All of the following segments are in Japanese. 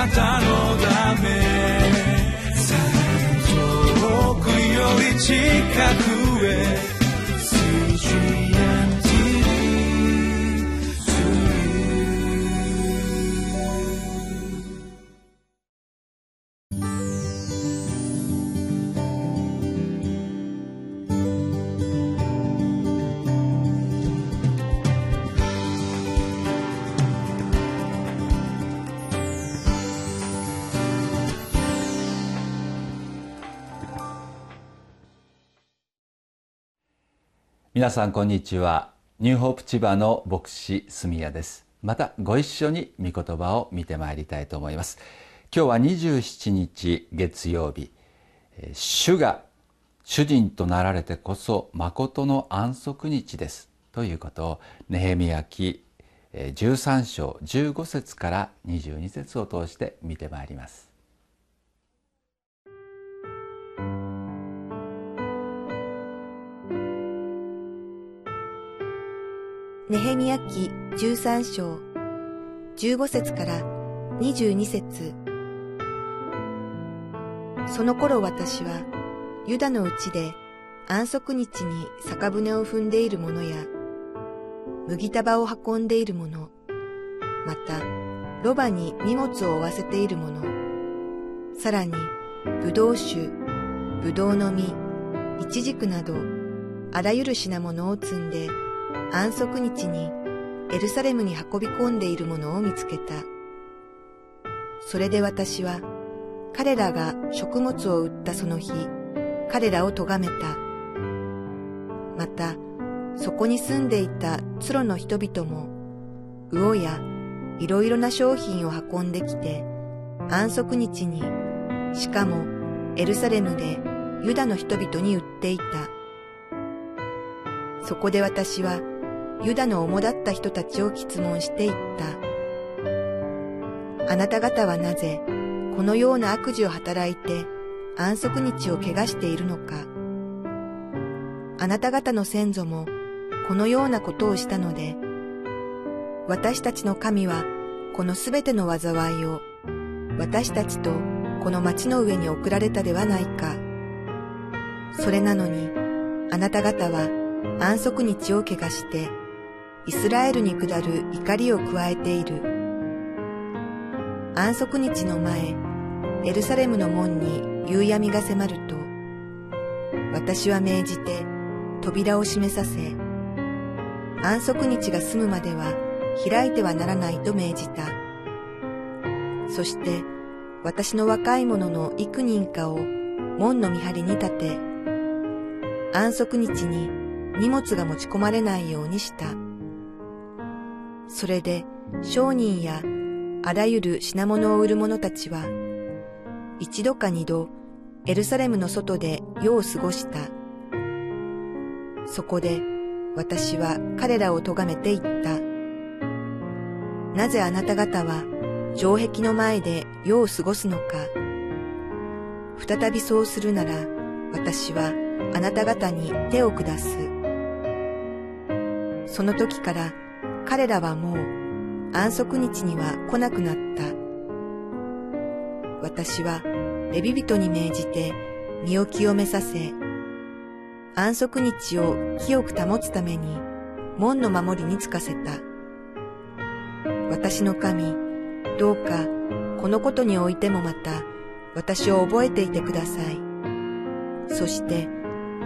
なたのため。遠くより近く。皆さんこんにちは。ニューホープ千葉の牧師住谷です。またご一緒に御言葉を見てまいりたいと思います。今日は27日月曜日。主が主人となられてこそ誠の安息日です。ということをネヘミヤ記13章15節から22節を通して見てまいります。ネヘミヤ記13章15節から22節。その頃私はユダのうちで安息日に酒舟を踏んでいる者や麦束を運んでいる者またロバに荷物を負わせている者さらに葡萄酒、葡萄の実、イチジクなどあらゆる品物を積んで安息日にエルサレムに運び込んでいるものを見つけた。それで私は彼らが食物を売ったその日、彼らを咎めた。また、そこに住んでいたツロの人々も、魚やいろいろな商品を運んできて、安息日に、しかもエルサレムでユダの人々に売っていた。そこで私はユダの主だった人たちを質問していった。あなた方はなぜこのような悪事を働いて安息日を汚しているのか。あなた方の先祖もこのようなことをしたので、私たちの神はこのすべての災いを私たちとこの町の上に送られたではないか。それなのに、あなた方は安息日を汚して、イスラエルに下る怒りを加えている。安息日の前、エルサレムの門に夕闇が迫ると、私は命じて扉を閉めさせ、安息日が済むまでは開いてはならないと命じた。そして私の若い者の幾人かを門の見張りに立て、安息日に荷物が持ち込まれないようにした。それで商人やあらゆる品物を売る者たちは、一度か二度エルサレムの外で夜を過ごした。そこで私は彼らを咎めて言った。なぜあなた方は城壁の前で夜を過ごすのか。再びそうするなら私はあなた方に手を下す。その時から彼らはもう安息日には来なくなった。私はレビ人に命じて身を清めさせ、安息日を清く保つために門の守りにつかせた。私の神、どうかこのことにおいてもまた私を覚えていてください。そして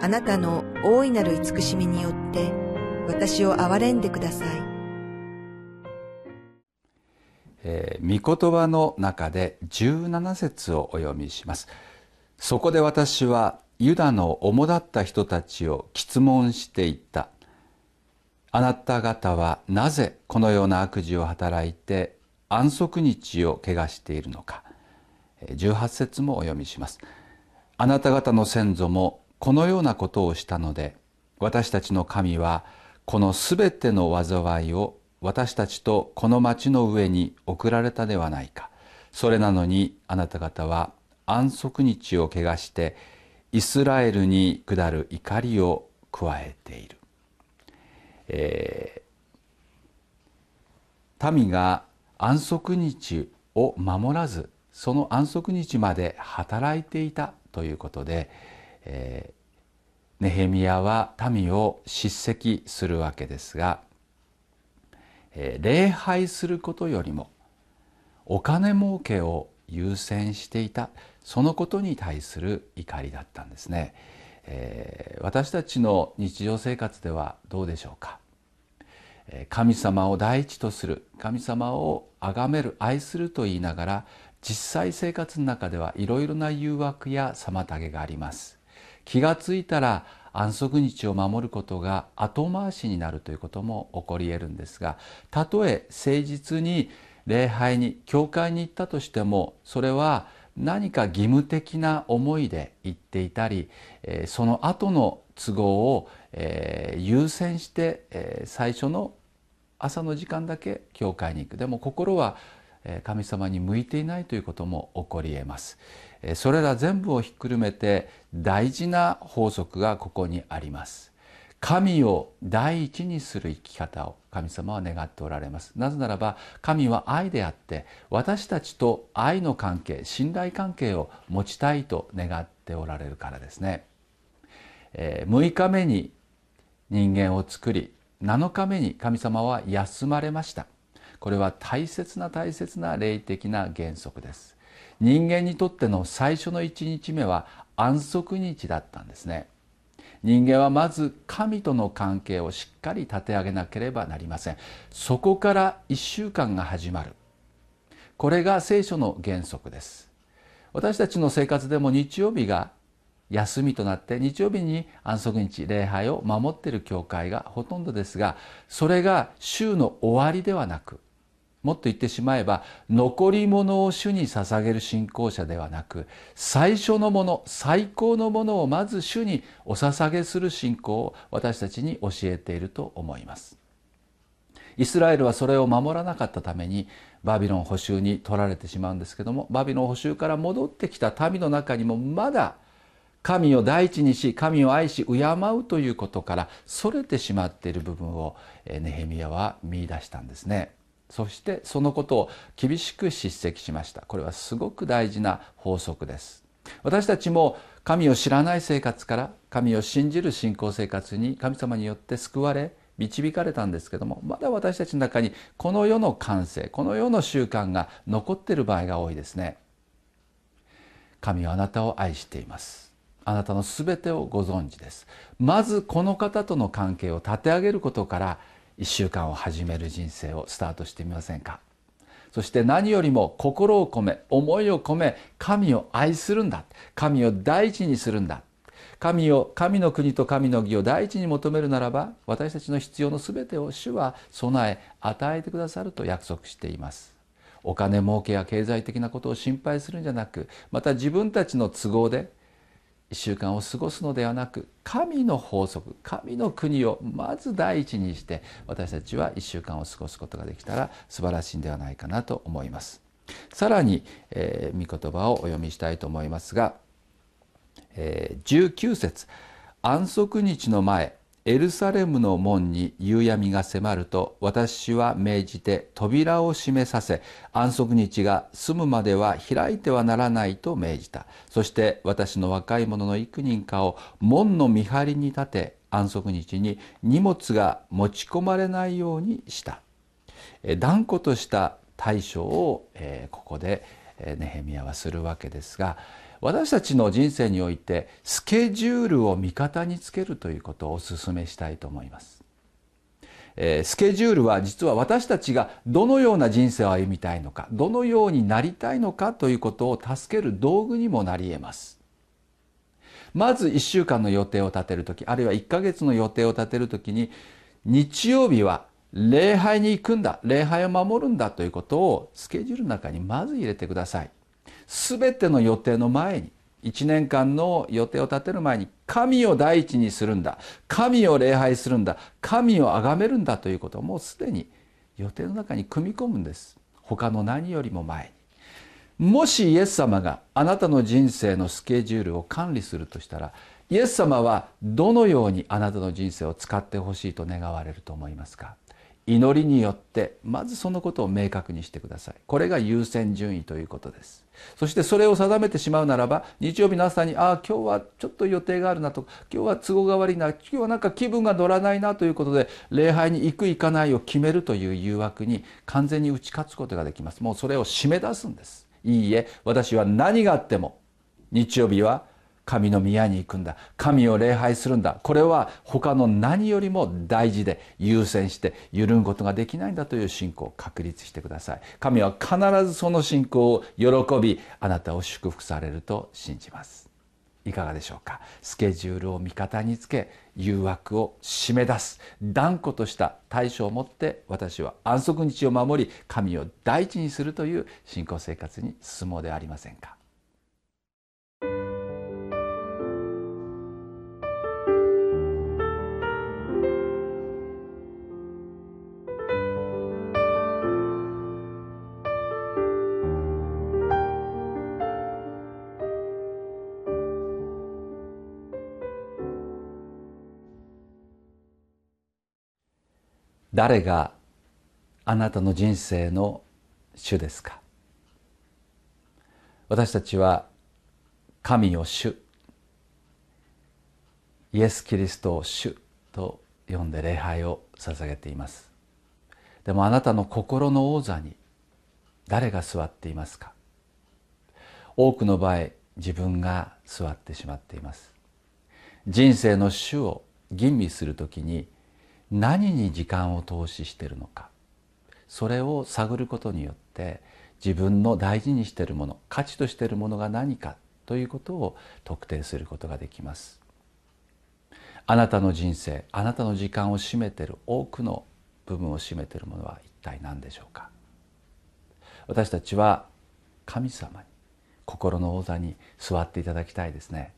あなたの大いなる慈しみによって私を憐れんでください。えー、御言葉の中で17節をお読みします。そこで私はユダの主だった人たちを質問していった。あなた方はなぜこのような悪事を働いて安息日を汚しているのか。18節もお読みします。あなた方の先祖もこのようなことをしたので私たちの神はこのすべての災いを私たちとこの町の上に送られたではないか。それなのにあなた方は安息日を汚してイスラエルに下る怒りを加えている、えー、民が安息日を守らずその安息日まで働いていたということで、えー、ネヘミヤは民を叱責するわけですが、えー、礼拝することよりもお金儲けを優先していたそのことに対する怒りだったんですね、えー、私たちの日常生活ではどうでしょうか。神様を第一とする神様を崇める愛すると言いながら実際生活の中ではいろいろな誘惑や妨げがあります。気がついたら安息日を守ることが後回しになるということも起こり得るんですがたとえ誠実に礼拝に教会に行ったとしてもそれは何か義務的な思いで行っていたりその後の都合を優先して最初の朝の時間だけ教会に行く。でも心は神様に向いていないということも起こり得ます。それら全部をひっくるめて大事な法則がここにあります。神を第一にする生き方を神様は願っておられます。なぜならば神は愛であって私たちと愛の関係信頼関係を持ちたいと願っておられるからですね。6日目に人間を作り7日目に神様は休まれました。これは大切な大切な霊的な原則です。人間にとっての最初の1日目は安息日だったんですね。人間はまず神との関係をしっかり立て上げなければなりません。そこから1週間が始まる。これが聖書の原則です。私たちの生活でも日曜日が休みとなって日曜日に安息日礼拝を守っている教会がほとんどですがそれが週の終わりではなくもっと言ってしまえば残り物を主に捧げる信仰者ではなく最初のもの最高のものをまず主にお捧げする信仰を私たちに教えていると思います。イスラエルはそれを守らなかったためにバビロン捕囚に取られてしまうんですけどもバビロン捕囚から戻ってきた民の中にもまだ神を第一にし神を愛し敬うということからそれてしまっている部分をネヘミヤは見出したんですね。そしてそのことを厳しく叱責しました。これはすごく大事な法則です。私たちも神を知らない生活から神を信じる信仰生活に神様によって救われ導かれたんですけどもまだ私たちの中にこの世の感性この世の習慣が残っている場合が多いですね。神はあなたを愛しています。あなたの全てをご存知です。まずこの方との関係を立て上げることから1週間を始める人生をスタートしてみませんか？そして何よりも心を込め思いを込め神を愛するんだ。神を第一にするんだ。神を神の国と神の義を第一に求めるならば私たちの必要の全てを主は備え与えてくださると約束しています。お金儲けや経済的なことを心配するんじゃなくまた自分たちの都合で1週間を過ごすのではなく神の法則神の国をまず第一にして私たちは1週間を過ごすことができたら素晴らしいんではないかなと思います。さらに、えー、御言葉をお読みしたいと思いますが、えー、19節安息日の前エルサレムの門に夕闇が迫ると私は命じて扉を閉めさせ安息日が済むまでは開いてはならないと命じた。そして私の若い者の幾人かを門の見張りに立て安息日に荷物が持ち込まれないようにした。断固とした対処をここでネヘミヤはするわけですが私たちの人生においてスケジュールを味方につけるということをお勧めしたいと思います。えー、スケジュールは実は私たちがどのような人生を歩みたいのかどのようになりたいのかということを助ける道具にもなり得ます。まず1週間の予定を立てる時あるいは1ヶ月の予定を立てる時に日曜日は礼拝に行くんだ礼拝を守るんだということをスケジュールの中にまず入れてください。全ての予定の前に1年間の予定を立てる前に神を第一にするんだ。神を礼拝するんだ。神を崇めるんだということをもうすでに予定の中に組み込むんです。他の何よりも前に。もしイエス様があなたの人生のスケジュールを管理するとしたらイエス様はどのようにあなたの人生を使ってほしいと願われると思いますか？祈りによってまずそのことを明確にしてください。これが優先順位ということです。そしてそれを定めてしまうならば日曜日の朝にああ今日はちょっと予定があるなと今日は都合が悪いな今日はなんか気分が乗らないなということで礼拝に行く行かないを決めるという誘惑に完全に打ち勝つことができます。もうそれを締め出すんです。いいえ私は何があっても日曜日は神の宮に行くんだ。神を礼拝するんだ。これは他の何よりも大事で優先して揺るぐことができないんだという信仰を確立してください。神は必ずその信仰を喜びあなたを祝福されると信じます。いかがでしょうか。スケジュールを味方につけ誘惑を締め出す。断固とした対処を持って私は安息日を守り神を第一にするという信仰生活に進もうではありませんか。誰があなたの人生の主ですか？私たちは神を主イエス・キリストを主と呼んで礼拝を捧げています。でもあなたの心の王座に誰が座っていますか？多くの場合自分が座ってしまっています。人生の主を吟味するときに何に時間を投資しているのか。それを探ることによって自分の大事にしているもの価値としているものが何かということを特定することができます。あなたの人生あなたの時間を占めている多くの部分を占めているものは一体何でしょうか。私たちは神様に心の王座に座っていただきたいですね。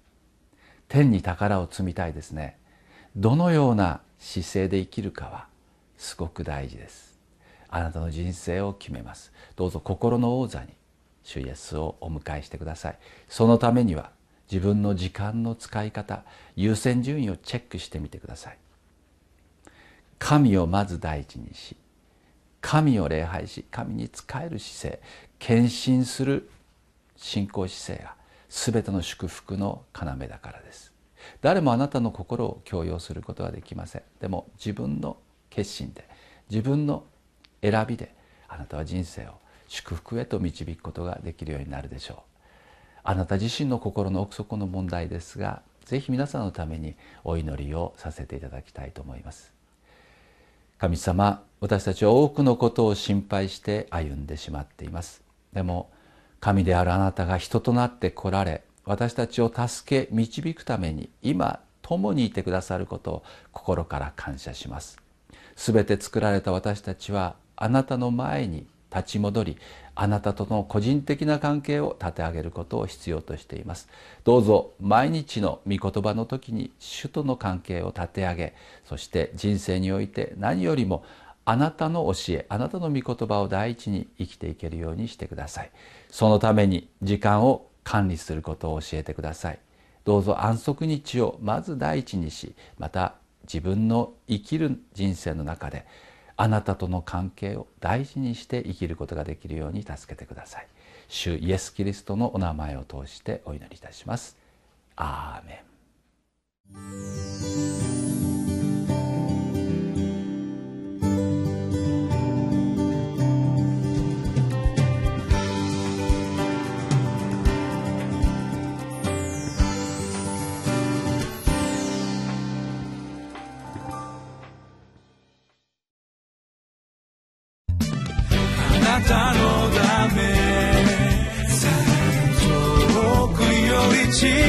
天に宝を積みたいですね。どのような姿勢で生きるかはすごく大事です。あなたの人生を決めます。どうぞ心の王座に主イエスをお迎えしてください。そのためには自分の時間の使い方優先順位をチェックしてみてください。神をまず第一にし神を礼拝し神に仕える姿勢献身する信仰姿勢が全ての祝福の要だからです。誰もあなたの心を強要することはできません。でも自分の決心で自分の選びであなたは人生を祝福へと導くことができるようになるでしょう。あなた自身の心の奥底の問題ですがぜひ皆さんのためにお祈りをさせていただきたいと思います。神様私たちは多くのことを心配して歩んでしまっています。でも神であるあなたが人となって来られ私たちを助け導くために今共にいてくださることを心から感謝します。すべて作られた私たちはあなたの前に立ち戻りあなたとの個人的な関係を立て上げることを必要としています。どうぞ毎日の御言葉の時に主との関係を立て上げそして人生において何よりもあなたの教えあなたの御言葉を第一に生きていけるようにしてください。そのために時間を管理することを教えてください。どうぞ安息日をまず第一にしまた自分の生きる人生の中であなたとの関係を大事にして生きることができるように助けてください。主イエス・キリストのお名前を通してお祈りいたします。アーメン。たのため。遠くより近く